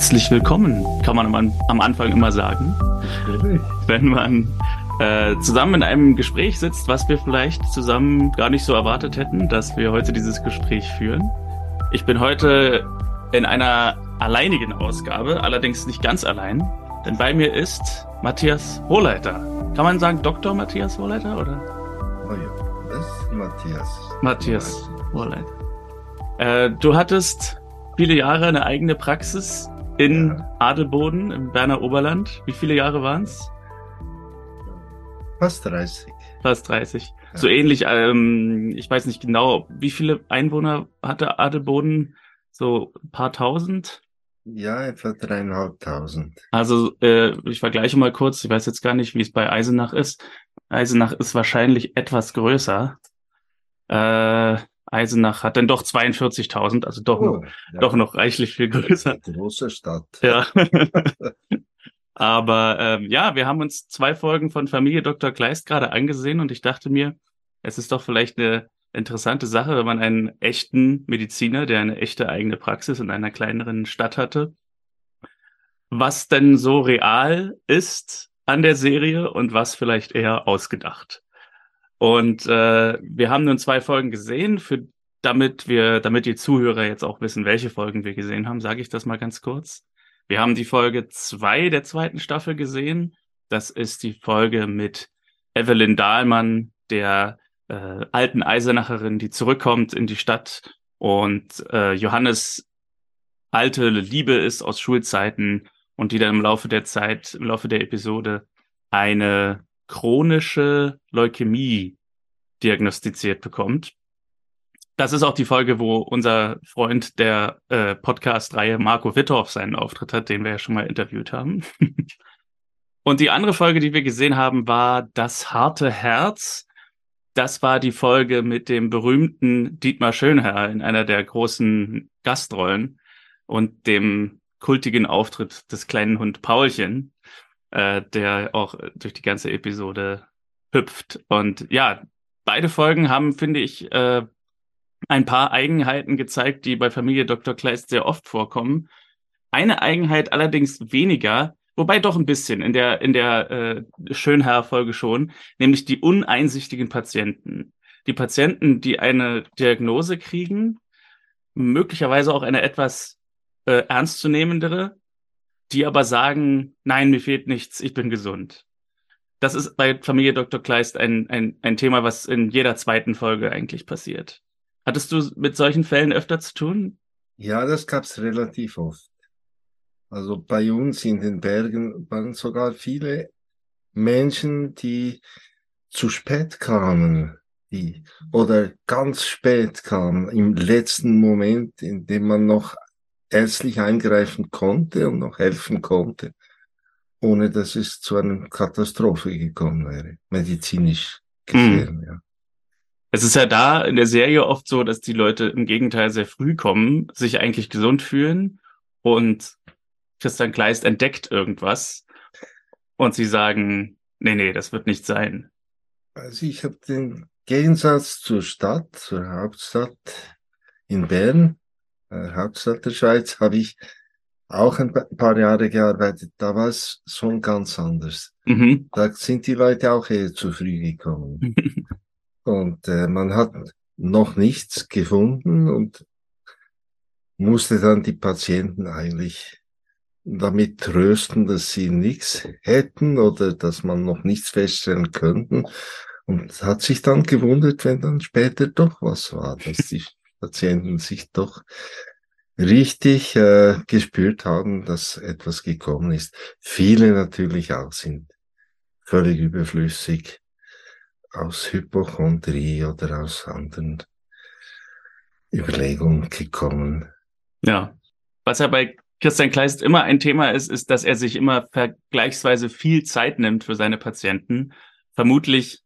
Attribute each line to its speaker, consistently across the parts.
Speaker 1: herzlich willkommen, kann man am, am Anfang immer sagen. Wenn man äh, zusammen in einem Gespräch sitzt, was wir vielleicht zusammen gar nicht so erwartet hätten, dass wir heute dieses Gespräch führen. Ich bin heute in einer alleinigen Ausgabe, allerdings nicht ganz allein, denn bei mir ist Matthias Hohleiter. Kann man sagen Dr. Matthias Hohleiter oder?
Speaker 2: Oh ja, das ist Matthias.
Speaker 1: Matthias Hohleiter. Äh, du hattest viele Jahre eine eigene Praxis in
Speaker 2: Ja.
Speaker 1: Adelboden im Berner Oberland. Wie viele Jahre waren es?
Speaker 2: Fast 30.
Speaker 1: Fast 30.
Speaker 2: Ja.
Speaker 1: So ähnlich, ähm, ich weiß nicht genau, wie viele Einwohner hatte Adelboden? So ein paar tausend?
Speaker 2: Ja, etwa dreieinhalbtausend.
Speaker 1: Also äh, ich vergleiche mal kurz, ich weiß jetzt gar nicht, wie es bei Eisenach ist. Eisenach ist wahrscheinlich etwas größer. Äh, Eisenach hat dann doch 42.000, also doch, noch,
Speaker 2: Oh, ja,
Speaker 1: doch noch reichlich viel größer.
Speaker 2: große Stadt.
Speaker 1: Ja. Aber ähm, ja, wir haben uns zwei Folgen von Familie Dr. Kleist gerade angesehen und ich dachte mir, es ist doch vielleicht eine interessante Sache, wenn man einen echten Mediziner, der eine echte eigene Praxis in einer kleineren Stadt hatte, was denn so real ist an der Serie und was vielleicht eher ausgedacht. Und äh, wir haben nun zwei Folgen gesehen, für damit wir, damit die Zuhörer jetzt auch wissen, welche Folgen wir gesehen haben, sage ich das mal ganz kurz. Wir haben die Folge zwei der zweiten Staffel gesehen. Das ist die Folge mit Evelyn Dahlmann, der äh, alten Eisenacherin, die zurückkommt in die Stadt und äh, Johannes alte Liebe ist aus Schulzeiten und die dann im Laufe der Zeit, im Laufe der Episode eine chronische Leukämie diagnostiziert bekommt. Das ist auch die Folge, wo unser Freund der äh, Podcast-Reihe Marco Wittorf seinen Auftritt hat, den wir ja schon mal interviewt haben. Und die andere Folge, die wir gesehen haben, war Das harte Herz. Das war die Folge mit dem berühmten Dietmar Schönherr in einer der großen Gastrollen und dem kultigen Auftritt des kleinen Hund Paulchen, äh, der auch durch die ganze Episode hüpft. Und ja, beide Folgen haben, finde ich, äh, ein paar Eigenheiten gezeigt, die bei Familie Dr. Kleist sehr oft vorkommen. Eine Eigenheit allerdings weniger, wobei doch ein bisschen in der, in der äh, Schönherr-Folge schon, nämlich die uneinsichtigen Patienten. Die Patienten, die eine Diagnose kriegen, möglicherweise auch eine etwas äh, ernstzunehmendere, die aber sagen, nein, mir fehlt nichts, ich bin gesund. Das ist bei Familie Dr. Kleist ein, ein, ein Thema, was in jeder zweiten Folge eigentlich passiert. Hattest du mit solchen Fällen öfter zu tun?
Speaker 2: Ja, das gab's relativ oft. Also bei uns in den Bergen waren sogar viele Menschen, die zu spät kamen, die, oder ganz spät kamen, im letzten Moment, in dem man noch ärztlich eingreifen konnte und noch helfen konnte, ohne dass es zu einer Katastrophe gekommen wäre, medizinisch gesehen, ja.
Speaker 1: Es ist ja da in der Serie oft so, dass die Leute im Gegenteil sehr früh kommen, sich eigentlich gesund fühlen und Christian Kleist entdeckt irgendwas und sie sagen, nee, nee, das wird nicht sein.
Speaker 2: Also ich habe den Gegensatz zur Stadt, zur Hauptstadt in Bern, Hauptstadt der Schweiz, habe ich auch ein pa- paar Jahre gearbeitet. Da war es schon ganz anders.
Speaker 1: Mhm.
Speaker 2: Da sind die Leute auch eher zu früh gekommen. Und äh, man hat noch nichts gefunden und musste dann die Patienten eigentlich damit trösten, dass sie nichts hätten oder dass man noch nichts feststellen könnten. Und hat sich dann gewundert, wenn dann später doch was war, dass die Patienten sich doch richtig äh, gespürt haben, dass etwas gekommen ist. Viele natürlich auch sind völlig überflüssig aus Hypochondrie oder aus anderen Überlegungen gekommen.
Speaker 1: Ja. Was ja bei Christian Kleist immer ein Thema ist, ist, dass er sich immer vergleichsweise viel Zeit nimmt für seine Patienten. Vermutlich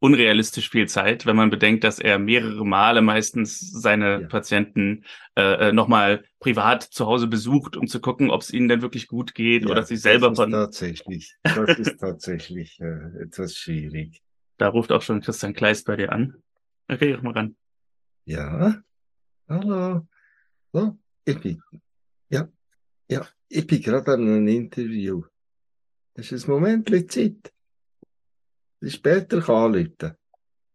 Speaker 1: unrealistisch viel Zeit, wenn man bedenkt, dass er mehrere Male meistens seine
Speaker 2: Ja.
Speaker 1: Patienten äh, nochmal privat zu Hause besucht, um zu gucken, ob es ihnen denn wirklich gut geht oder sie selber
Speaker 2: das ist tatsächlich, das ist tatsächlich äh, etwas schwierig.
Speaker 1: Da ruft auch schon Christian Kleist bei dir an. Okay, ruf mal ran.
Speaker 2: Ja, hallo, so, ich bin, ja, ja, ich bin gerade an einem Interview. Das ist Moment Zeit. Später kann anrufen.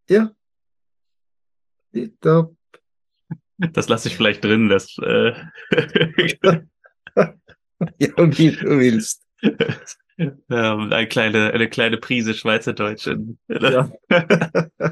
Speaker 2: Ja. Tipptopp.
Speaker 1: Das lasse ich vielleicht drin, das. Äh
Speaker 2: ja, wie du willst.
Speaker 1: Ja, eine, kleine, eine kleine Prise Schweizerdeutsch.
Speaker 2: Ja.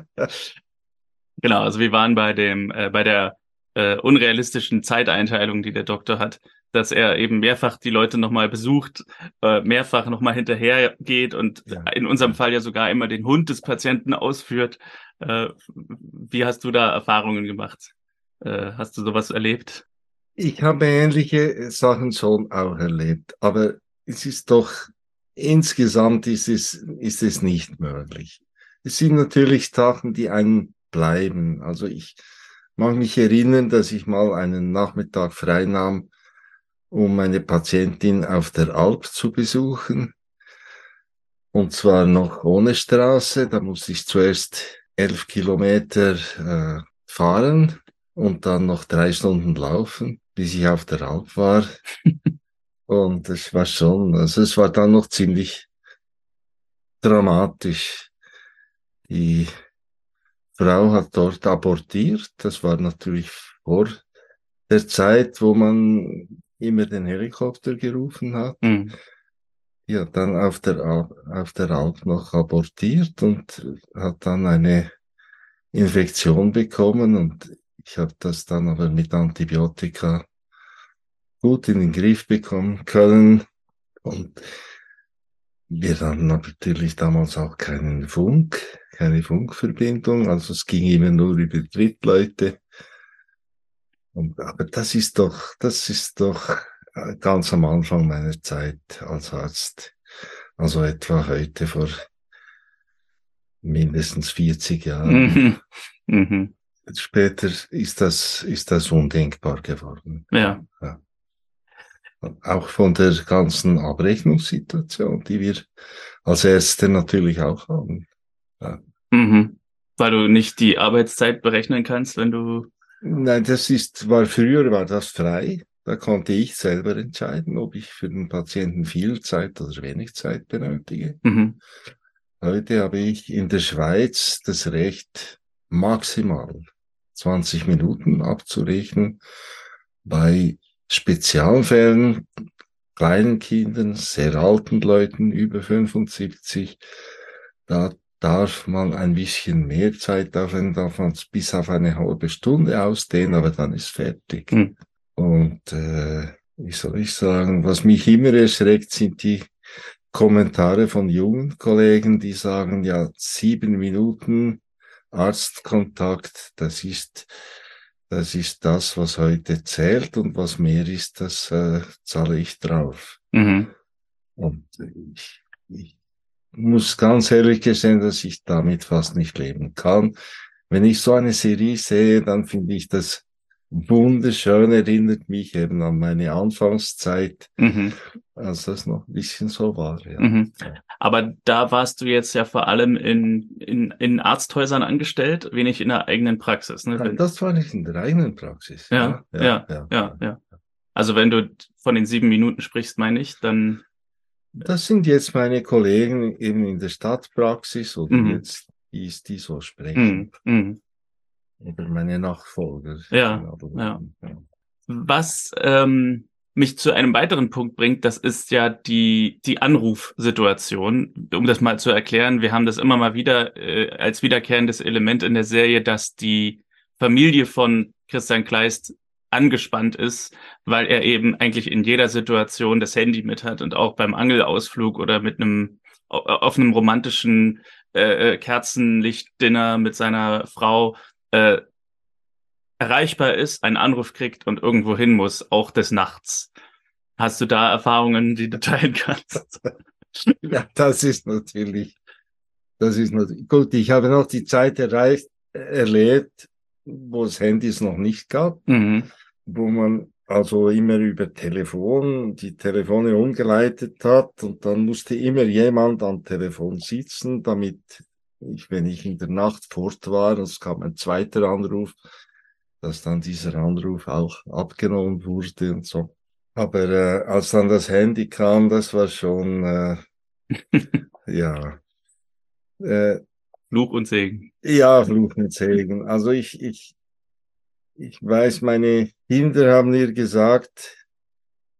Speaker 1: genau, also wir waren bei dem, äh, bei der äh, unrealistischen Zeiteinteilung, die der Doktor hat, dass er eben mehrfach die Leute nochmal besucht, äh, mehrfach nochmal hinterher geht und
Speaker 2: Ja.
Speaker 1: in unserem Fall ja sogar immer den Hund des Patienten ausführt. Äh, wie hast du da Erfahrungen gemacht? Äh, hast du sowas erlebt?
Speaker 2: Ich habe ähnliche Sachen schon auch erlebt, aber es ist doch, insgesamt ist es, ist es nicht möglich. Es sind natürlich Sachen, die einem bleiben. Also ich mag mich erinnern, dass ich mal einen Nachmittag frei nahm, um meine Patientin auf der Alp zu besuchen. Und zwar noch ohne Straße. Da musste ich zuerst elf Kilometer äh, fahren und dann noch drei Stunden laufen, bis ich auf der Alp war. und es war schon, also es war dann noch ziemlich dramatisch. Die Frau hat dort abortiert. Das war natürlich vor der Zeit, wo man immer den Helikopter gerufen hat.
Speaker 1: Hm.
Speaker 2: Die hat dann auf der, auf der Alp noch abortiert und hat dann eine Infektion bekommen und ich habe das dann aber mit Antibiotika gut in den Griff bekommen können und wir hatten natürlich damals auch keinen Funk, keine Funkverbindung, also es ging immer nur über Drittleute. Und, aber das ist doch, das ist doch äh, ganz am Anfang meiner Zeit als Arzt. Also etwa heute vor mindestens 40 Jahren.
Speaker 1: Mhm. Mhm.
Speaker 2: Später ist das, ist das undenkbar geworden.
Speaker 1: Ja.
Speaker 2: Auch von der ganzen Abrechnungssituation, die wir als Ärzte natürlich auch haben.
Speaker 1: Mhm. Weil du nicht die Arbeitszeit berechnen kannst, wenn du.
Speaker 2: Nein, das ist, war früher war das frei. Da konnte ich selber entscheiden, ob ich für den Patienten viel Zeit oder wenig Zeit benötige.
Speaker 1: Mhm.
Speaker 2: Heute habe ich in der Schweiz das Recht, maximal 20 Minuten abzurechnen. Bei Spezialfällen, kleinen Kindern, sehr alten Leuten über 75, da darf man ein bisschen mehr Zeit aufwenden, darf man es bis auf eine halbe Stunde ausdehnen, aber dann ist fertig.
Speaker 1: Hm.
Speaker 2: Und äh, wie soll ich sagen, was mich immer erschreckt, sind die Kommentare von jungen Kollegen, die sagen, ja, sieben Minuten Arztkontakt, das ist, das ist das, was heute zählt und was mehr ist, das äh, zahle ich drauf.
Speaker 1: Mhm.
Speaker 2: Und ich, ich muss ganz ehrlich gestehen, dass ich damit fast nicht leben kann. Wenn ich so eine Serie sehe, dann finde ich das wunderschön, erinnert mich eben an meine Anfangszeit,
Speaker 1: Mhm.
Speaker 2: als das noch ein bisschen so war. Ja.
Speaker 1: Mhm. Aber da warst du jetzt ja vor allem in, in, in Arzthäusern angestellt, wenig in der eigenen Praxis. Ne? Wenn-
Speaker 2: Das war nicht in der eigenen Praxis.
Speaker 1: Ja, ja, ja, ja. Also wenn du von den sieben Minuten sprichst, meine ich, dann.
Speaker 2: Das sind jetzt meine Kollegen eben in der Stadtpraxis oder
Speaker 1: Mhm.
Speaker 2: jetzt die, die so sprechen.
Speaker 1: Mhm. Mhm.
Speaker 2: Oder meine Nachfolger.
Speaker 1: Ja, ja. Was ähm, mich zu einem weiteren Punkt bringt, das ist ja die, die Anrufsituation. Um das mal zu erklären, wir haben das immer mal wieder äh, als wiederkehrendes Element in der Serie, dass die Familie von Christian Kleist angespannt ist, weil er eben eigentlich in jeder Situation das Handy mit hat und auch beim Angelausflug oder mit einem auf einem romantischen äh, äh, Kerzenlichtdinner mit seiner Frau äh, erreichbar ist, einen Anruf kriegt und irgendwo hin muss, auch des Nachts. Hast du da Erfahrungen, die du teilen kannst?
Speaker 2: Ja, das ist natürlich, das ist natürlich, gut, ich habe noch die Zeit erreicht, erlebt, wo es Handys noch nicht gab,
Speaker 1: Mhm.
Speaker 2: Wo man also immer über Telefon die Telefone umgeleitet hat und dann musste immer jemand am Telefon sitzen, damit ich, wenn ich in der Nacht fort war, es kam ein zweiter Anruf, dass dann dieser Anruf auch abgenommen wurde und so. Aber äh, als dann das Handy kam, das war schon, äh, ja.
Speaker 1: Äh, Fluch und Segen.
Speaker 2: Ja, Fluch und Segen. Also ich, ich, ich weiß, meine Kinder haben mir gesagt,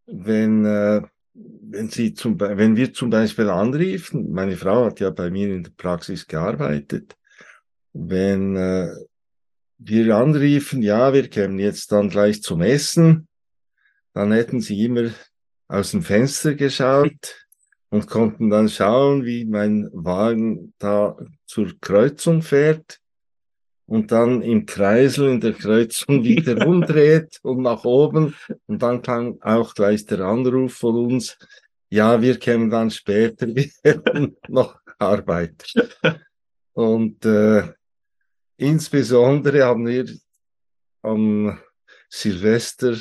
Speaker 2: wenn, äh, wenn sie zum, wenn wir zum Beispiel anriefen, meine Frau hat ja bei mir in der Praxis gearbeitet, wenn äh, wir anriefen, ja, wir kämen jetzt dann gleich zum Essen, dann hätten sie immer aus dem Fenster geschaut und konnten dann schauen, wie mein Wagen da zur Kreuzung fährt und dann im Kreisel in der Kreuzung wieder umdreht und nach oben. Und dann kam auch gleich der Anruf von uns, ja, wir kämen dann später, wir hätten noch Arbeit. Und äh, insbesondere haben wir am Silvester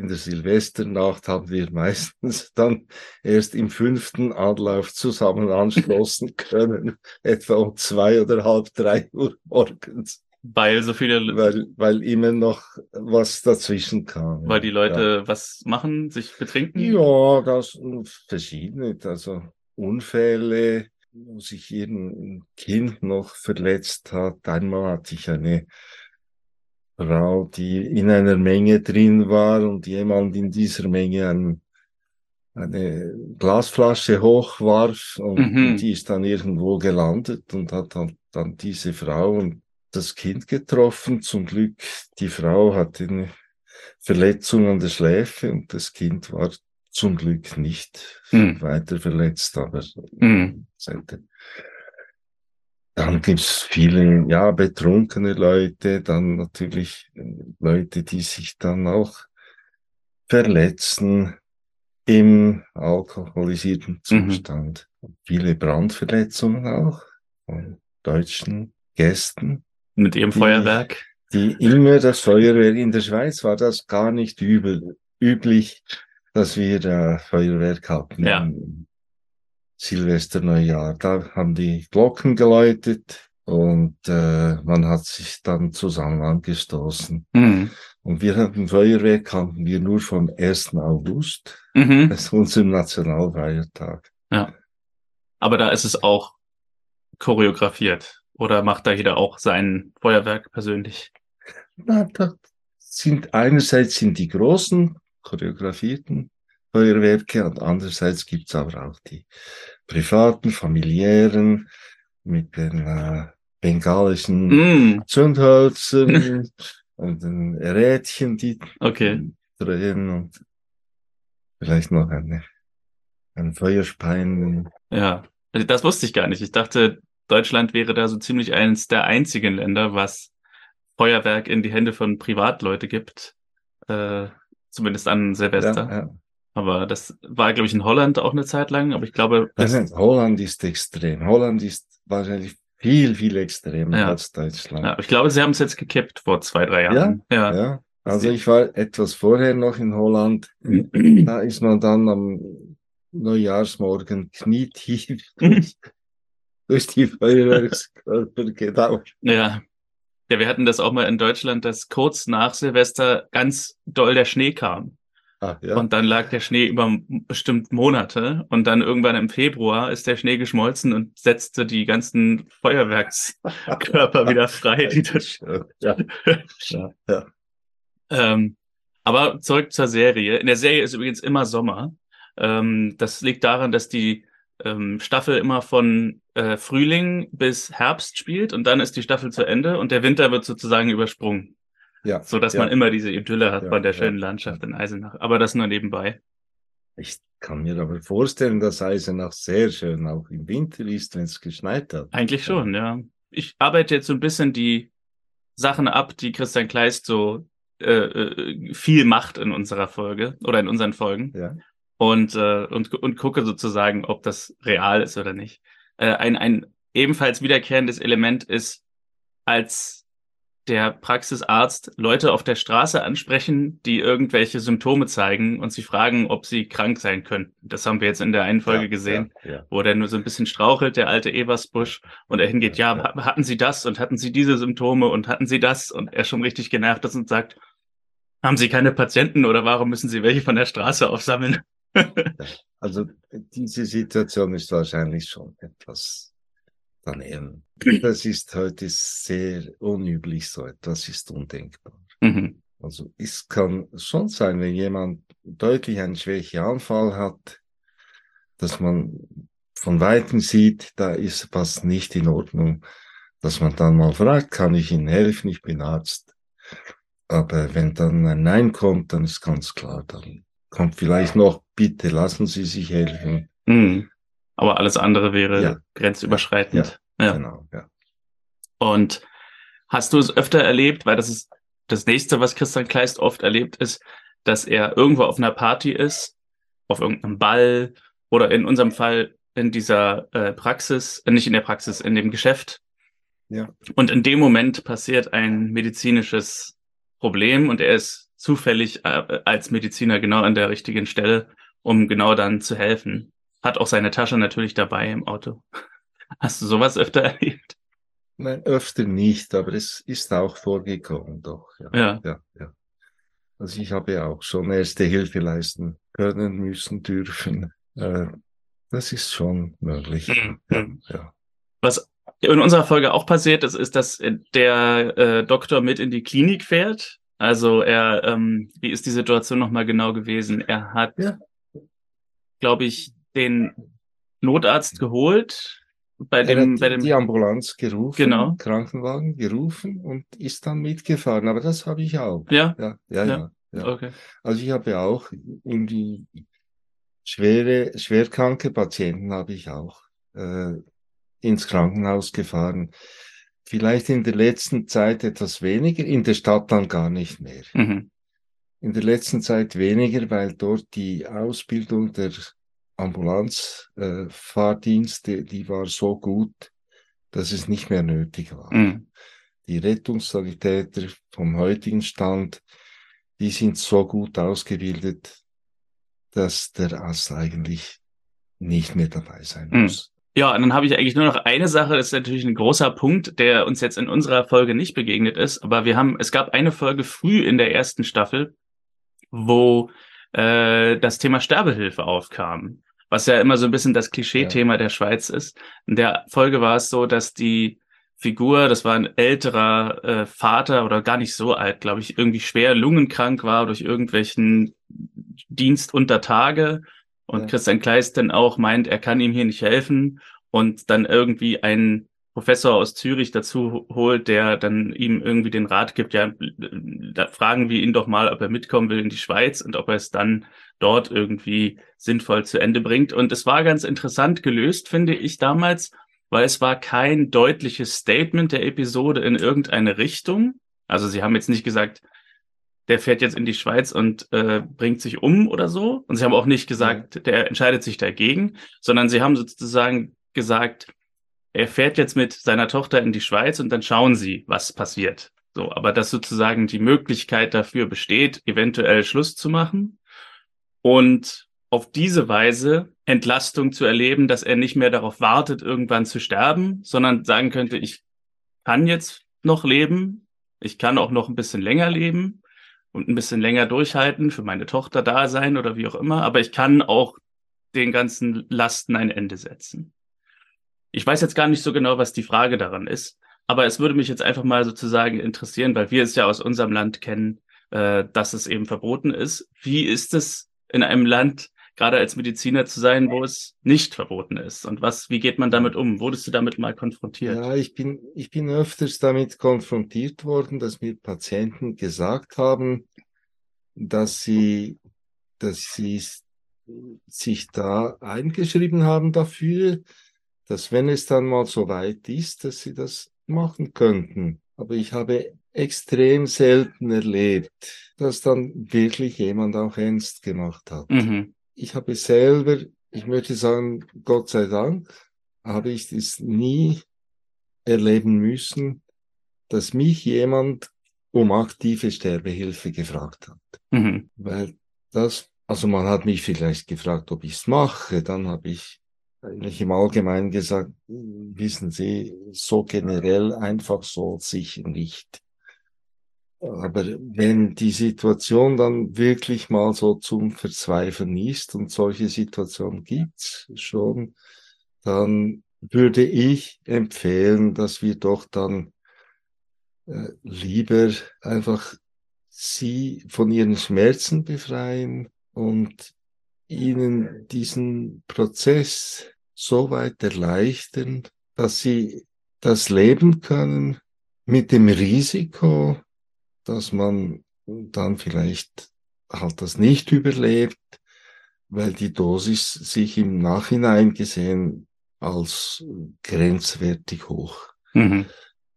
Speaker 2: in der Silvesternacht haben wir meistens dann erst im fünften Anlauf zusammen anschlossen können, etwa um zwei oder halb drei Uhr morgens.
Speaker 1: Weil so viele.
Speaker 2: Weil, weil immer noch was dazwischen kam.
Speaker 1: Weil die Leute ja. was machen, sich betrinken?
Speaker 2: Ja, das verschiedene. Also Unfälle, wo sich ein Kind noch verletzt hat. Einmal hatte ich eine Frau, die in einer Menge drin war und jemand in dieser Menge ein, eine Glasflasche hochwarf und mhm. die ist dann irgendwo gelandet und hat dann, dann diese Frau und das Kind getroffen. Zum Glück, die Frau hatte eine Verletzung an der Schläfe und das Kind war zum Glück nicht mhm. weiter verletzt, aber mhm. Dann gibt's viele, ja, betrunkene Leute, dann natürlich äh, Leute, die sich dann auch verletzen im alkoholisierten mhm. Zustand. Mhm. Viele Brandverletzungen auch von deutschen Gästen.
Speaker 1: Mit ihrem
Speaker 2: die,
Speaker 1: Feuerwerk?
Speaker 2: Die immer das Feuerwerk, in der Schweiz war das gar nicht übel, üblich, dass wir da Feuerwerk hatten.
Speaker 1: Ja.
Speaker 2: Silvester Neujahr. Da haben die Glocken geläutet und äh, man hat sich dann zusammen angestoßen. Mhm. Und wir hatten Feuerwerk hatten wir nur vom 1. August. Mhm. Das ist unser Nationalfeiertag.
Speaker 1: Ja. Aber da ist es auch choreografiert. Oder macht da jeder auch sein Feuerwerk persönlich?
Speaker 2: Na, da sind einerseits sind die großen choreografierten Feuerwerke und andererseits gibt's aber auch die privaten, familiären mit den äh, bengalischen mm. Zündhölzern und den Rädchen, die
Speaker 1: okay.
Speaker 2: drehen und vielleicht noch eine, ein Feuerspein.
Speaker 1: Ja, also das wusste ich gar nicht. Ich dachte, Deutschland wäre da so ziemlich eines der einzigen Länder, was Feuerwerk in die Hände von Privatleute gibt. Äh, zumindest an Silvester. Ja, ja. Aber das war, glaube ich, in Holland auch eine Zeit lang. Aber ich glaube.
Speaker 2: Also Holland ist extrem. Holland ist wahrscheinlich viel, viel extremer ja. als Deutschland.
Speaker 1: Ja, ich glaube, sie haben es jetzt gekippt vor zwei, drei
Speaker 2: Jahren. Ja, ja. ja. Also ich war etwas vorher noch in Holland. da ist man dann am Neujahrsmorgen knietief durch die Feuerwerkskörper gedauert.
Speaker 1: Ja. Ja, wir hatten das auch mal in Deutschland, dass kurz nach Silvester ganz doll der Schnee kam. Ah, ja. Und dann lag der Schnee über bestimmt Monate und dann irgendwann im Februar ist der Schnee geschmolzen und setzte die ganzen Feuerwerkskörper wieder frei. Die das ja. ja. ja. Ähm, aber zurück zur Serie. In der Serie ist übrigens immer Sommer. Ähm, das liegt daran, dass die ähm, Staffel immer von äh, Frühling bis Herbst spielt und dann ist die Staffel zu Ende und der Winter wird sozusagen übersprungen. Ja. So dass ja. man immer diese Idylle hat ja, von der schönen. Landschaft in Eisenach. Aber das nur nebenbei.
Speaker 2: Ich kann mir aber vorstellen, dass Eisenach sehr schön auch im Winter ist, wenn es geschneit hat.
Speaker 1: Eigentlich schon, ja. Ich arbeite jetzt so ein bisschen die Sachen ab, die Christian Kleist so äh, äh, viel macht in unserer Folge oder in unseren Folgen. Ja. Und, äh, und, und gucke sozusagen, ob das real ist oder nicht. Äh, ein, ein ebenfalls wiederkehrendes Element ist, als der Praxisarzt Leute auf der Straße ansprechen, die irgendwelche Symptome zeigen und sie fragen, ob sie krank sein könnten. Das haben wir jetzt in der einen Folge ja, gesehen, ja, ja. wo der nur so ein bisschen strauchelt, der alte Eversbusch, und er hingeht, ja, hatten Sie das und hatten Sie diese Symptome und hatten Sie das und er schon richtig genervt ist und sagt, Haben Sie keine Patienten oder warum müssen Sie welche von der Straße aufsammeln?
Speaker 2: also diese Situation ist wahrscheinlich schon etwas daneben. Das ist heute sehr unüblich, so etwas ist undenkbar. Mhm. Also es kann schon sein, wenn jemand deutlich einen Schwächeanfall hat, dass man von Weitem sieht, da ist was nicht in Ordnung, dass man dann mal fragt, kann ich Ihnen helfen, ich bin Arzt. Aber wenn dann ein Nein kommt, dann ist ganz klar, dann kommt vielleicht noch, bitte lassen Sie sich helfen. Mhm.
Speaker 1: Aber alles andere wäre ja. grenzüberschreitend. Ja, ja. Genau, ja. Und hast du es öfter erlebt, weil das ist das nächste, was Christian Kleist oft erlebt, ist, dass er irgendwo auf einer Party ist, auf irgendeinem Ball oder in unserem Fall in dieser äh, Praxis, äh, nicht in der Praxis, in dem Geschäft. Ja. Und in dem Moment passiert ein medizinisches Problem und er ist zufällig äh, als Mediziner genau an der richtigen Stelle, um genau dann zu helfen. Hat auch seine Tasche natürlich dabei im Auto. Hast du sowas öfter erlebt?
Speaker 2: Nein, öfter nicht, aber es ist auch vorgekommen, doch. Ja. ja. ja, ja. Also ich habe ja auch schon erste Hilfe leisten können, müssen, dürfen. Äh, das ist schon möglich. Mhm. Ja,
Speaker 1: ja. Was in unserer Folge auch passiert ist, ist, dass der äh, Doktor mit in die Klinik fährt. Also er, ähm, wie ist die Situation nochmal genau gewesen? Er hat, glaube ich, den Notarzt geholt,
Speaker 2: bei dem, bei dem die Ambulanz gerufen, genau. Krankenwagen gerufen und ist dann mitgefahren. Aber das habe ich auch.
Speaker 1: Ja,
Speaker 2: ja, ja, ja. ja. Okay. Also ich habe auch irgendwie schwere, schwerkranke Patienten habe ich auch äh, ins Krankenhaus gefahren. Vielleicht in der letzten Zeit etwas weniger, in der Stadt dann gar nicht mehr. Mhm. In der letzten Zeit weniger, weil dort die Ausbildung der Ambulanzfahrdienste, äh, die war so gut, dass es nicht mehr nötig war. Mhm. Die Rettungssanitäter vom heutigen Stand, die sind so gut ausgebildet, dass der Arzt eigentlich nicht mehr dabei sein mhm. muss.
Speaker 1: Ja, und dann habe ich eigentlich nur noch eine Sache, das ist natürlich ein großer Punkt, der uns jetzt in unserer Folge nicht begegnet ist, aber wir haben, es gab eine Folge früh in der ersten Staffel, wo äh, das Thema Sterbehilfe aufkam was ja immer so ein bisschen das Klischee-Thema ja. der Schweiz ist. In der Folge war es so, dass die Figur, das war ein älterer äh, Vater oder gar nicht so alt, glaube ich, irgendwie schwer lungenkrank war durch irgendwelchen Dienst unter Tage und ja. Christian Kleist dann auch meint, er kann ihm hier nicht helfen und dann irgendwie ein Professor aus Zürich dazu holt, der dann ihm irgendwie den Rat gibt, ja, da fragen wir ihn doch mal, ob er mitkommen will in die Schweiz und ob er es dann dort irgendwie sinnvoll zu Ende bringt. Und es war ganz interessant gelöst, finde ich damals, weil es war kein deutliches Statement der Episode in irgendeine Richtung. Also sie haben jetzt nicht gesagt, der fährt jetzt in die Schweiz und äh, bringt sich um oder so. Und sie haben auch nicht gesagt, der entscheidet sich dagegen, sondern sie haben sozusagen gesagt, er fährt jetzt mit seiner Tochter in die Schweiz und dann schauen sie, was passiert. So, aber dass sozusagen die Möglichkeit dafür besteht, eventuell Schluss zu machen und auf diese Weise Entlastung zu erleben, dass er nicht mehr darauf wartet, irgendwann zu sterben, sondern sagen könnte, ich kann jetzt noch leben, ich kann auch noch ein bisschen länger leben und ein bisschen länger durchhalten, für meine Tochter da sein oder wie auch immer, aber ich kann auch den ganzen Lasten ein Ende setzen. Ich weiß jetzt gar nicht so genau, was die Frage daran ist, aber es würde mich jetzt einfach mal sozusagen interessieren, weil wir es ja aus unserem Land kennen, äh, dass es eben verboten ist. Wie ist es in einem Land, gerade als Mediziner zu sein, wo es nicht verboten ist? Und was, wie geht man damit um? Wurdest du damit mal konfrontiert?
Speaker 2: Ja, ich bin, ich bin öfters damit konfrontiert worden, dass mir Patienten gesagt haben, dass sie, dass sie sich da eingeschrieben haben dafür, dass wenn es dann mal so weit ist, dass sie das machen könnten. Aber ich habe extrem selten erlebt, dass dann wirklich jemand auch ernst gemacht hat. Mhm. Ich habe selber, ich möchte sagen, Gott sei Dank, habe ich das nie erleben müssen, dass mich jemand um aktive Sterbehilfe gefragt hat. Mhm. Weil das, also man hat mich vielleicht gefragt, ob ich es mache, dann habe ich eigentlich im Allgemeinen gesagt, wissen Sie, so generell einfach so sicher nicht. Aber wenn die Situation dann wirklich mal so zum Verzweifeln ist und solche Situationen gibt's schon, dann würde ich empfehlen, dass wir doch dann äh, lieber einfach sie von ihren Schmerzen befreien und ihnen diesen Prozess so weit erleichtern, dass sie das leben können mit dem Risiko, dass man dann vielleicht halt das nicht überlebt, weil die Dosis sich im Nachhinein gesehen als grenzwertig hoch mhm.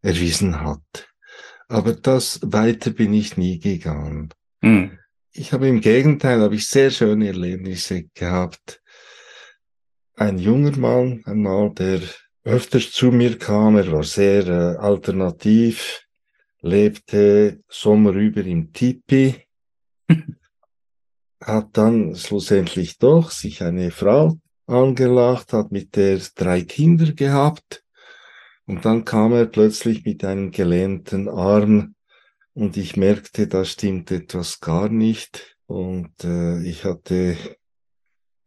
Speaker 2: erwiesen hat. Aber das weiter bin ich nie gegangen. Mhm. Ich habe im Gegenteil, habe ich sehr schöne Erlebnisse gehabt. Ein junger Mann einmal, der öfters zu mir kam, er war sehr äh, alternativ, lebte Sommer über im Tipi, hat dann schlussendlich doch sich eine Frau angelacht, hat mit der drei Kinder gehabt. Und dann kam er plötzlich mit einem gelähmten Arm und ich merkte, da stimmt etwas gar nicht. Und äh, ich hatte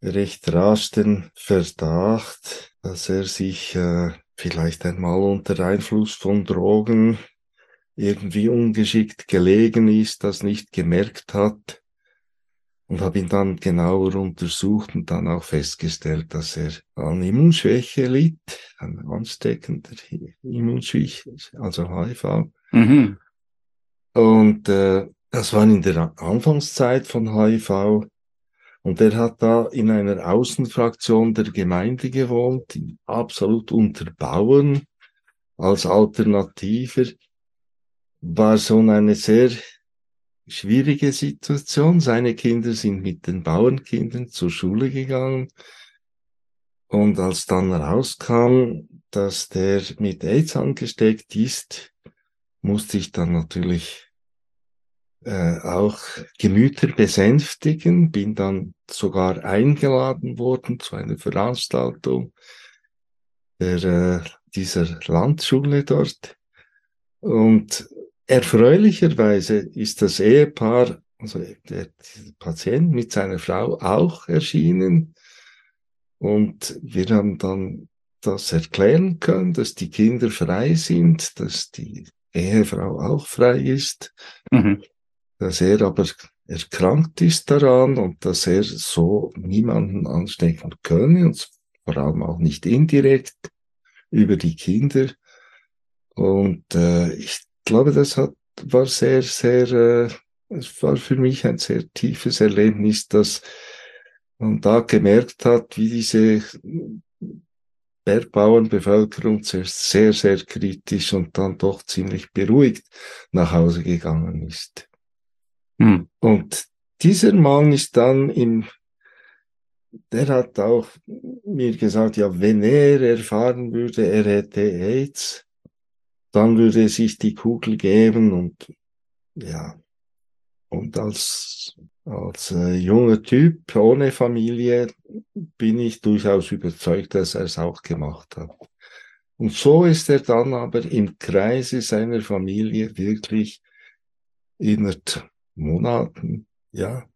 Speaker 2: recht rasch den Verdacht, dass er sich äh, vielleicht einmal unter Einfluss von Drogen irgendwie ungeschickt gelegen ist, das nicht gemerkt hat und habe ihn dann genauer untersucht und dann auch festgestellt, dass er an Immunschwäche litt, an ansteckender Immunschwäche, also HIV. Mhm. Und äh, das war in der Anfangszeit von HIV. Und er hat da in einer Außenfraktion der Gemeinde gewohnt, absolut unter Bauern, als Alternativer war schon eine sehr schwierige Situation. Seine Kinder sind mit den Bauernkindern zur Schule gegangen. Und als dann rauskam, dass der mit AIDS angesteckt ist, musste ich dann natürlich äh, auch Gemüter besänftigen, bin dann sogar eingeladen worden zu einer Veranstaltung der, äh, dieser Landschule dort. Und Erfreulicherweise ist das Ehepaar, also der Patient mit seiner Frau auch erschienen. Und wir haben dann das erklären können, dass die Kinder frei sind, dass die Ehefrau auch frei ist, mhm. dass er aber erkrankt ist daran und dass er so niemanden anstecken könne und vor allem auch nicht indirekt über die Kinder. Und äh, ich glaube, das hat, war sehr, sehr, äh, es war für mich ein sehr tiefes Erlebnis, dass man da gemerkt hat, wie diese Bergbauernbevölkerung zuerst sehr, sehr kritisch und dann doch ziemlich beruhigt nach Hause gegangen ist. Hm. Und dieser Mann ist dann im, der hat auch mir gesagt, ja, wenn er erfahren würde, er hätte AIDS, dann würde es sich die Kugel geben und ja, und als, als äh, junger Typ ohne Familie bin ich durchaus überzeugt, dass er es auch gemacht hat. Und so ist er dann aber im Kreise seiner Familie wirklich innerhalb Monaten, ja,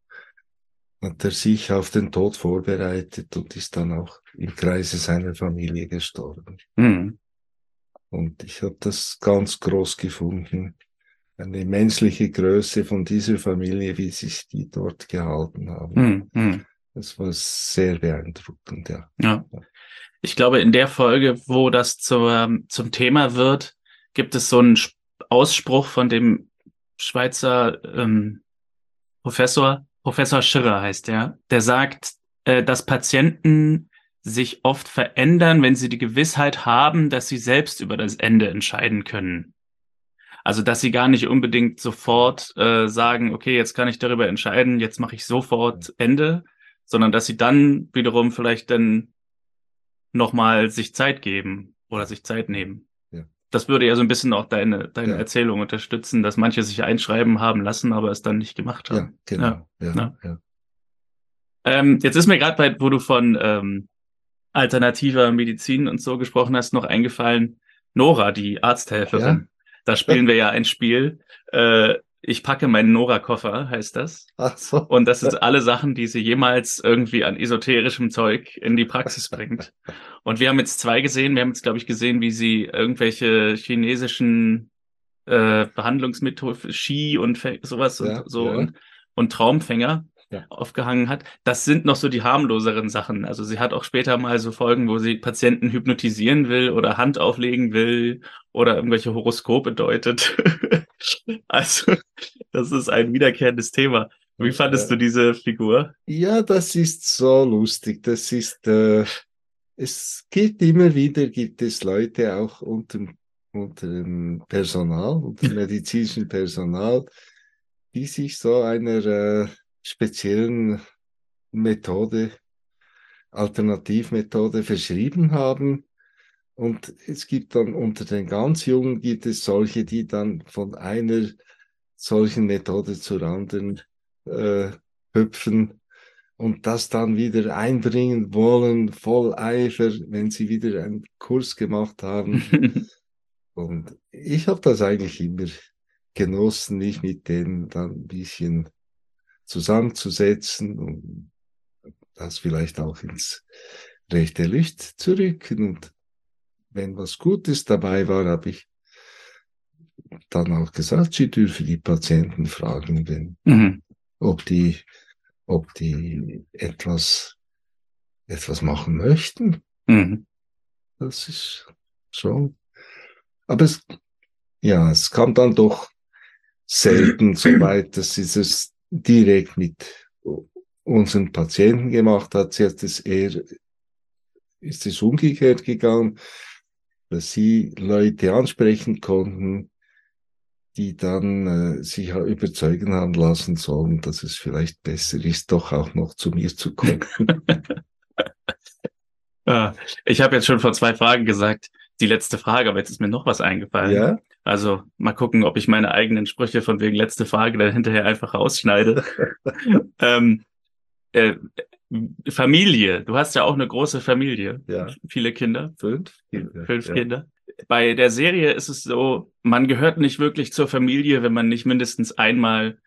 Speaker 2: hat er sich auf den Tod vorbereitet und ist dann auch im Kreise seiner Familie gestorben. Mhm. Und ich habe das ganz groß gefunden. Eine menschliche Größe von dieser Familie, wie sich die dort gehalten haben. Mm, Das war sehr beeindruckend, ja.
Speaker 1: ja. Ich glaube, in der Folge, wo das zur, zum Thema wird, gibt es so einen Ausspruch von dem Schweizer ähm, Professor, Professor Schirrer heißt der, der sagt, äh, dass Patienten sich oft verändern, wenn sie die Gewissheit haben, dass sie selbst über das Ende entscheiden können. Also dass sie gar nicht unbedingt sofort äh, sagen, okay, jetzt kann ich darüber entscheiden, jetzt mache ich sofort Ende, sondern dass sie dann wiederum vielleicht dann nochmal sich Zeit geben oder sich Zeit nehmen. Ja. Das würde ja so ein bisschen auch deine, deine ja. Erzählung unterstützen, dass manche sich einschreiben haben lassen, aber es dann nicht gemacht haben.
Speaker 2: Ja, genau. Ja, ja.
Speaker 1: Ähm, jetzt ist mir gerade bei, wo du von ähm, alternativer Medizin und so gesprochen hast, noch eingefallen, Nora, die Arzthelferin. Ja. Da spielen wir ja ein Spiel, äh, ich packe meinen Nora-Koffer, heißt das.
Speaker 2: Ach so.
Speaker 1: Und das sind alle Sachen, die sie jemals irgendwie an esoterischem Zeug in die Praxis bringt. Und wir haben jetzt zwei gesehen. Wir haben jetzt, glaube ich, gesehen, wie sie irgendwelche chinesischen äh, Behandlungsmethoden, Ski und sowas
Speaker 2: Ja,
Speaker 1: und so
Speaker 2: ja.
Speaker 1: und, und Traumfänger
Speaker 2: Ja.
Speaker 1: aufgehangen hat. Das sind noch so die harmloseren Sachen. Also sie hat auch später mal so Folgen, wo sie Patienten hypnotisieren will oder Hand auflegen will oder irgendwelche Horoskope deutet. also das ist ein wiederkehrendes Thema. Wie fandest du diese Figur?
Speaker 2: Ja, das ist so lustig. Das ist, äh, es gibt immer wieder, gibt es Leute auch unter, unter dem Personal, unter dem medizinischen Personal, die sich so einer äh, speziellen Methode, Alternativmethode verschrieben haben. Und es gibt dann unter den ganz Jungen gibt es solche, die dann von einer solchen Methode zur anderen äh, hüpfen und das dann wieder einbringen wollen, voll Eifer, wenn sie wieder einen Kurs gemacht haben. Und ich habe das eigentlich immer genossen, mich mit denen dann ein bisschen zusammenzusetzen und das vielleicht auch ins rechte Licht zu rücken. Und wenn was Gutes dabei war, habe ich dann auch gesagt, sie dürfen die Patienten fragen, wenn,
Speaker 1: Mhm.
Speaker 2: ob die, ob die etwas, etwas machen möchten.
Speaker 1: Mhm.
Speaker 2: Das ist schon. Aber es, ja, es kam dann doch selten so weit, dass sie das direkt mit unseren Patienten gemacht hat. Sie hat es eher, ist es umgekehrt gegangen, dass sie Leute ansprechen konnten, die dann äh, sich überzeugen haben lassen sollen, dass es vielleicht besser ist, doch auch noch zu mir zu kommen.
Speaker 1: Ah, ich habe jetzt schon vor zwei Fragen gesagt, die letzte Frage, aber jetzt ist mir noch was eingefallen.
Speaker 2: ja?
Speaker 1: Also mal gucken, ob ich meine eigenen Sprüche von wegen letzte Frage dann hinterher einfach rausschneide. ähm, äh, Familie, du hast ja auch eine große Familie,
Speaker 2: Ja.
Speaker 1: viele Kinder,
Speaker 2: Fünf Kinder.
Speaker 1: fünf
Speaker 2: ja.
Speaker 1: Kinder. Bei der Serie ist es so, man gehört nicht wirklich zur Familie, wenn man nicht mindestens einmal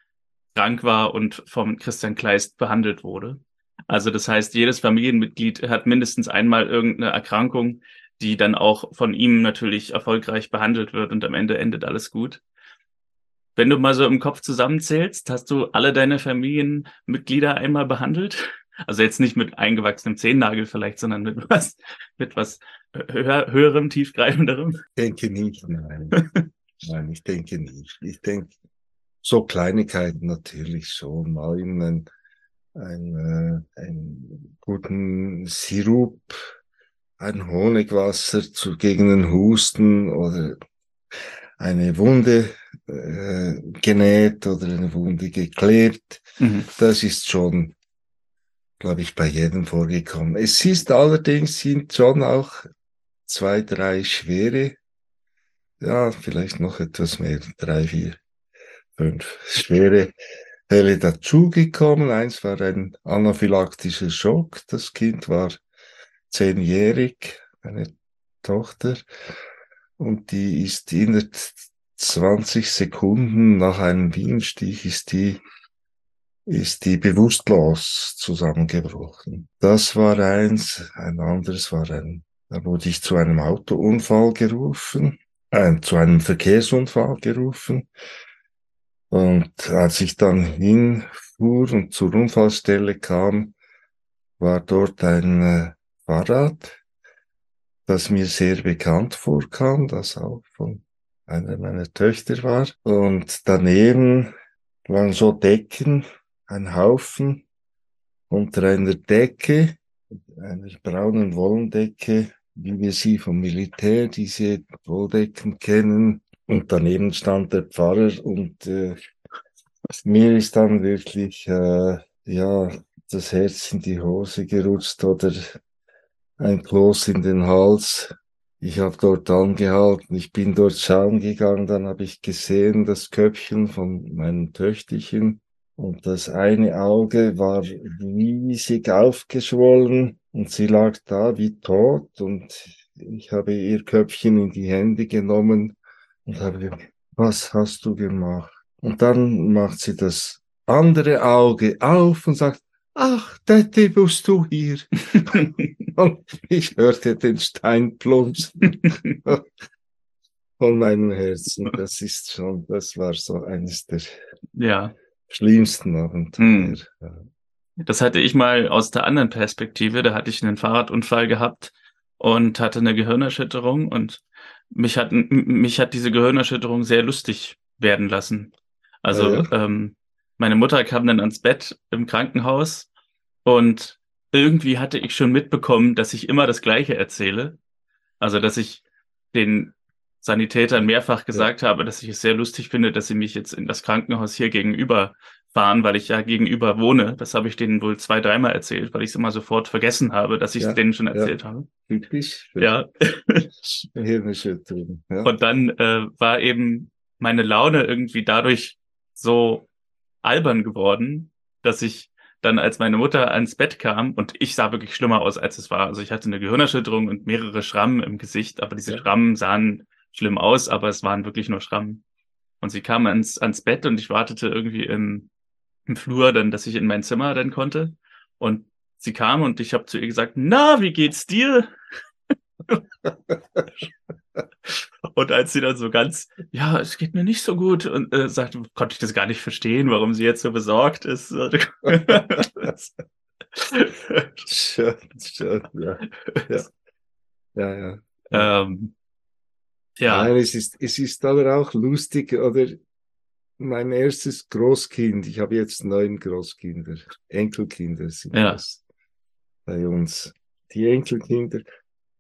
Speaker 1: krank war und vom Christian Kleist behandelt wurde. Also das heißt, jedes Familienmitglied hat mindestens einmal irgendeine Erkrankung, die dann auch von ihm natürlich erfolgreich behandelt wird und am Ende endet alles gut. Wenn du mal so im Kopf zusammenzählst, hast du alle deine Familienmitglieder einmal behandelt? Also jetzt nicht mit eingewachsenem Zehennagel vielleicht, sondern mit was, mit was höher, höherem, tiefgreifenderem?
Speaker 2: Ich denke nicht, nein. nein, ich denke nicht. Ich denke, so Kleinigkeiten natürlich schon, mal in einen, einen, äh, einen guten Sirup, ein Honigwasser zu, gegen den Husten oder eine Wunde äh, genäht oder eine Wunde geklärt.
Speaker 1: Mhm.
Speaker 2: Das ist schon, glaube ich, bei jedem vorgekommen. Es ist allerdings, sind schon auch zwei, drei schwere, ja, vielleicht noch etwas mehr, drei, vier, fünf schwere Fälle dazugekommen. Eins war ein anaphylaktischer Schock. Das Kind war zehnjährig, eine Tochter, und die ist in 20 Sekunden nach einem Bienenstich ist die ist die bewusstlos zusammengebrochen. Das war eins, ein anderes war ein, da wurde ich zu einem Autounfall gerufen, äh, zu einem Verkehrsunfall gerufen. Und als ich dann hinfuhr und zur Unfallstelle kam, war dort ein äh, Fahrrad, das mir sehr bekannt vorkam, das auch von einer meiner Töchter war. Und daneben waren so Decken, ein Haufen unter einer Decke, einer braunen Wollendecke, wie wir sie vom Militär, diese Wolldecken kennen. Und daneben stand der Pfarrer und äh, mir ist dann wirklich, äh, ja, das Herz in die Hose gerutscht oder ein Kloß in den Hals. Ich habe dort angehalten, ich bin dort schauen gegangen, dann habe ich gesehen das Köpfchen von meinem Töchterchen und das eine Auge war riesig aufgeschwollen und sie lag da wie tot und ich habe ihr Köpfchen in die Hände genommen und habe gesagt, was hast du gemacht? Und dann macht sie das andere Auge auf und sagt, ach, Daddy, bist du hier? und ich hörte den Stein plumpsen von meinem Herzen. Das ist schon, das war so eines der
Speaker 1: ja.
Speaker 2: schlimmsten Abenteuer.
Speaker 1: Hm. Das hatte ich mal aus der anderen Perspektive. Da hatte ich einen Fahrradunfall gehabt und hatte eine Gehirnerschütterung und mich hat, mich hat diese Gehirnerschütterung sehr lustig werden lassen. Also, ja, ja. Ähm, meine Mutter kam dann ans Bett im Krankenhaus und irgendwie hatte ich schon mitbekommen, dass ich immer das Gleiche erzähle. Also, dass ich den Sanitätern mehrfach gesagt ja. habe, dass ich es sehr lustig finde, dass sie mich jetzt in das Krankenhaus hier gegenüber fahren, weil ich ja gegenüber wohne. Das habe ich denen wohl zwei, dreimal erzählt, weil ich es immer sofort vergessen habe, dass ich es ja, denen schon erzählt ja. habe.
Speaker 2: Typisch.
Speaker 1: Ja.
Speaker 2: Ja.
Speaker 1: Und dann äh, war eben meine Laune irgendwie dadurch so albern geworden, dass ich dann, als meine Mutter ans Bett kam, und ich sah wirklich schlimmer aus, als es war. Also ich hatte eine Gehirnerschütterung und mehrere Schrammen im Gesicht, aber diese ja. Schrammen sahen schlimm aus, aber es waren wirklich nur Schrammen. Und sie kam ans, ans Bett und ich wartete irgendwie im, im Flur dann, dass ich in mein Zimmer dann konnte. Und sie kam und ich habe zu ihr gesagt, na, wie geht's dir? und als sie dann so ganz, ja, es geht mir nicht so gut und äh, sagte, konnte ich das gar nicht verstehen, warum sie jetzt so besorgt ist.
Speaker 2: schön, schön, ja. Ja, ja. ja.
Speaker 1: Ähm, ja.
Speaker 2: Nein, es ist, es ist aber auch lustig, oder mein erstes Großkind, ich habe jetzt neun Großkinder, Enkelkinder sind ja. das bei uns. Die Enkelkinder,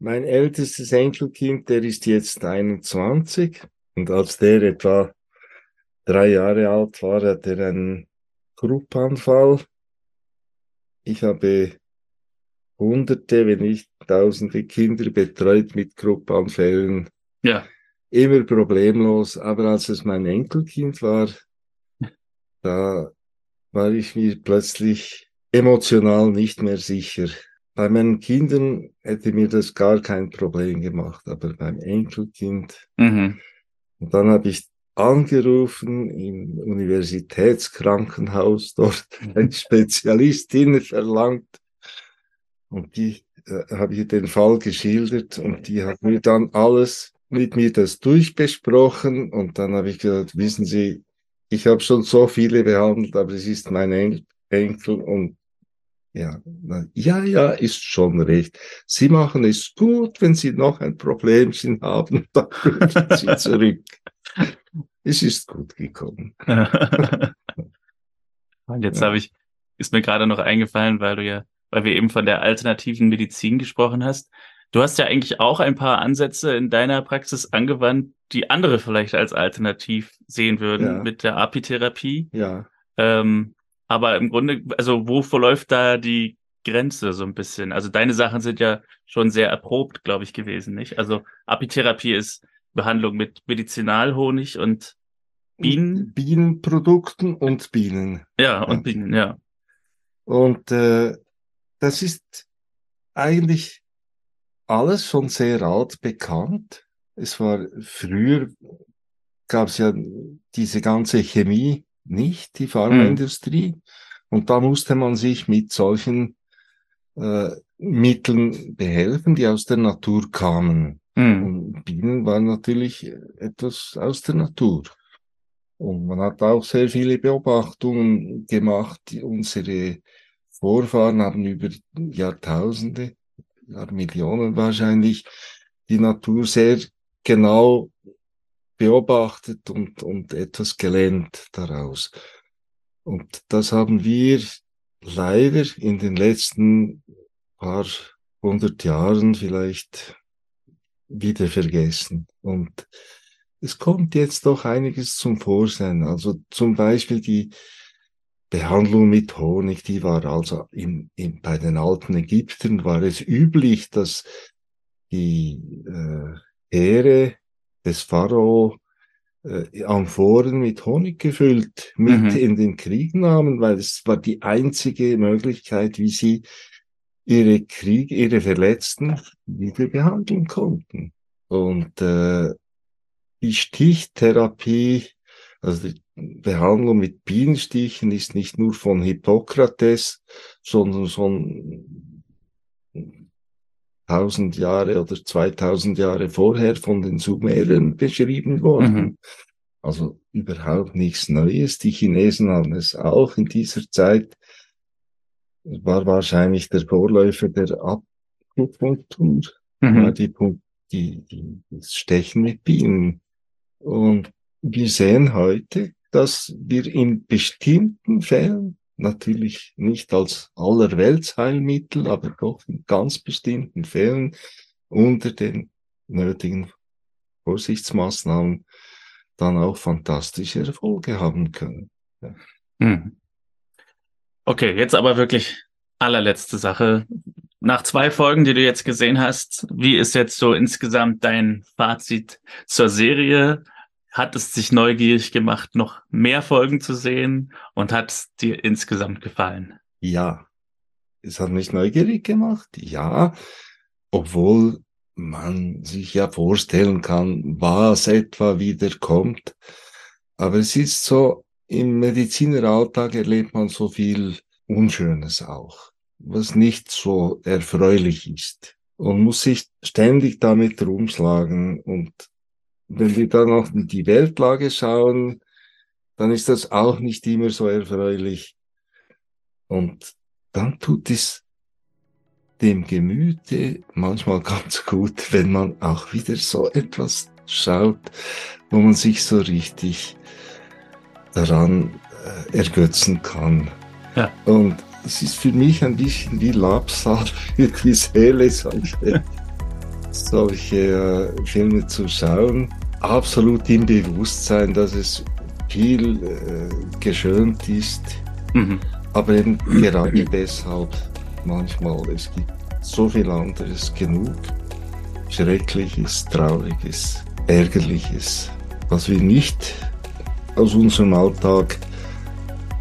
Speaker 2: mein ältestes Enkelkind, der ist jetzt 21 und als der etwa drei Jahre alt war, hat er einen Gruppanfall. Ich habe hunderte, wenn nicht tausende Kinder betreut mit Gruppanfällen.
Speaker 1: Ja.
Speaker 2: Immer problemlos. Aber als es mein Enkelkind war, da war ich mir plötzlich emotional nicht mehr sicher. Bei meinen Kindern hätte mir das gar kein Problem gemacht, aber beim Enkelkind. Mhm. Und dann habe ich angerufen im Universitätskrankenhaus, dort eine Spezialistin verlangt. Und die äh, habe ich den Fall geschildert und die hat mir dann alles mit mir das durchbesprochen und dann habe ich gesagt, wissen Sie, ich habe schon so viele behandelt, aber es ist mein Enkel und ja, ja, ja, ist schon recht. Sie machen es gut, wenn Sie noch ein Problemchen haben, dann rufen Sie zurück. es ist gut gekommen.
Speaker 1: Und jetzt ja. habe ich, ist mir gerade noch eingefallen, weil du ja, weil wir eben von der alternativen Medizin gesprochen hast. Du hast ja eigentlich auch ein paar Ansätze in deiner Praxis angewandt, die andere vielleicht als alternativ sehen würden ja. mit der Apitherapie.
Speaker 2: Ja.
Speaker 1: Ähm, aber im Grunde, also wo verläuft da die Grenze so ein bisschen? Also deine Sachen sind ja schon sehr erprobt, glaube ich, gewesen, nicht? Also Apitherapie ist Behandlung mit Medizinalhonig und Bienen.
Speaker 2: Bienenprodukten und Bienen.
Speaker 1: Ja, und. Bienen, ja.
Speaker 2: Und äh, das ist eigentlich alles schon sehr alt bekannt. Es war früher gab es ja diese ganze Chemie nicht, die Pharmaindustrie. Mhm. Und da musste man sich mit solchen äh, Mitteln behelfen, die aus der Natur kamen. Mhm. Und Bienen waren natürlich etwas aus der Natur. Und man hat auch sehr viele Beobachtungen gemacht. Unsere Vorfahren haben über Jahrtausende, Jahr Millionen wahrscheinlich, die Natur sehr genau beobachtet und, und etwas gelernt daraus. Und das haben wir leider in den letzten paar hundert Jahren vielleicht wieder vergessen. Und es kommt jetzt doch einiges zum Vorschein. Also zum Beispiel die Behandlung mit Honig, die war also in, in, bei den alten Ägyptern war es üblich, dass die äh, Ehre des Pharao äh, Amphoren mit Honig gefüllt mit mhm. in den Krieg nahmen, weil es war die einzige Möglichkeit, wie sie ihre Krieg, ihre Verletzten wieder behandeln konnten. Und äh, die Stichtherapie, also die Behandlung mit Bienenstichen ist nicht nur von Hippokrates, sondern von 1000 Jahre oder 2000 Jahre vorher von den Sumerern beschrieben worden. Mhm. Also überhaupt nichts Neues. Die Chinesen haben es auch in dieser Zeit, war wahrscheinlich der Vorläufer der Akupunktur, mhm. die, die, die, das Stechen mit Bienen. Und wir sehen heute, dass wir in bestimmten Fällen natürlich nicht als Allerweltsheilmittel, aber doch in ganz bestimmten Fällen unter den nötigen Vorsichtsmaßnahmen dann auch fantastische Erfolge haben können. Ja. Hm.
Speaker 1: Okay, jetzt aber wirklich allerletzte Sache. Nach zwei Folgen, die du jetzt gesehen hast, wie ist jetzt so insgesamt dein Fazit zur Serie? Hat es sich neugierig gemacht, noch mehr Folgen zu sehen und hat es dir insgesamt gefallen?
Speaker 2: Ja, es hat mich neugierig gemacht, ja, obwohl man sich ja vorstellen kann, was etwa wieder kommt. Aber es ist so, im Medizineralltag erlebt man so viel Unschönes auch, was nicht so erfreulich ist und muss sich ständig damit rumschlagen und wenn wir dann auf die Weltlage schauen, dann ist das auch nicht immer so erfreulich. Und dann tut es dem Gemüte manchmal ganz gut, wenn man auch wieder so etwas schaut, wo man sich so richtig daran äh, ergötzen kann. Ja. Und es ist für mich ein bisschen wie Labsal für die Seele, solche, solche äh, Filme zu schauen absolut im Bewusstsein, dass es viel äh, geschönt ist, mhm. aber eben gerade deshalb manchmal, es gibt so viel anderes genug, Schreckliches, Trauriges, Ärgerliches, was wir nicht aus unserem Alltag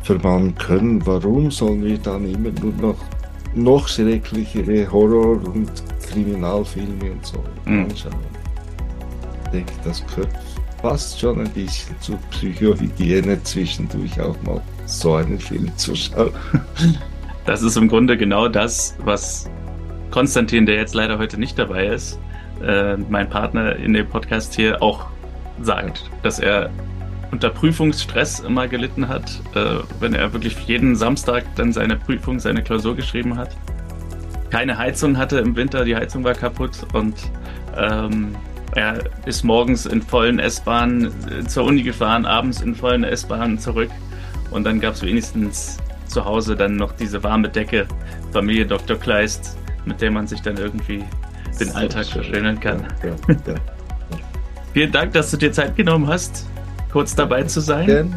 Speaker 2: verbannen können. Warum sollen wir dann immer nur noch noch schrecklichere Horror- und Kriminalfilme und so mhm. anschauen? denke, das gehört fast schon ein bisschen zur Psychohygiene zwischendurch auch mal so einen Film zu schauen.
Speaker 1: Das ist im Grunde genau das, was Konstantin, der jetzt leider heute nicht dabei ist, äh, mein Partner in dem Podcast hier auch sagt, dass er unter Prüfungsstress immer gelitten hat, äh, wenn er wirklich jeden Samstag dann seine Prüfung, seine Klausur geschrieben hat. Keine Heizung hatte im Winter, die Heizung war kaputt und ähm, er ist morgens in vollen S-Bahnen äh, zur Uni gefahren, abends in vollen S-Bahnen zurück. Und dann gab es wenigstens zu Hause dann noch diese warme Decke, Familie Dr. Kleist, mit der man sich dann irgendwie den so Alltag verschönern kann. Ja, ja, ja. Vielen Dank, dass du dir Zeit genommen hast, kurz dabei zu sein.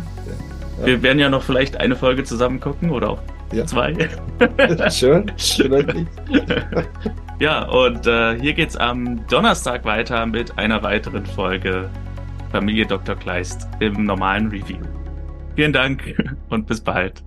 Speaker 1: Wir werden ja noch vielleicht eine Folge zusammen gucken oder auch zwei. Schön, schön. Ja, und äh, hier geht's am Donnerstag weiter mit einer weiteren Folge Familie Dr. Kleist im normalen Review. Vielen Dank und bis bald.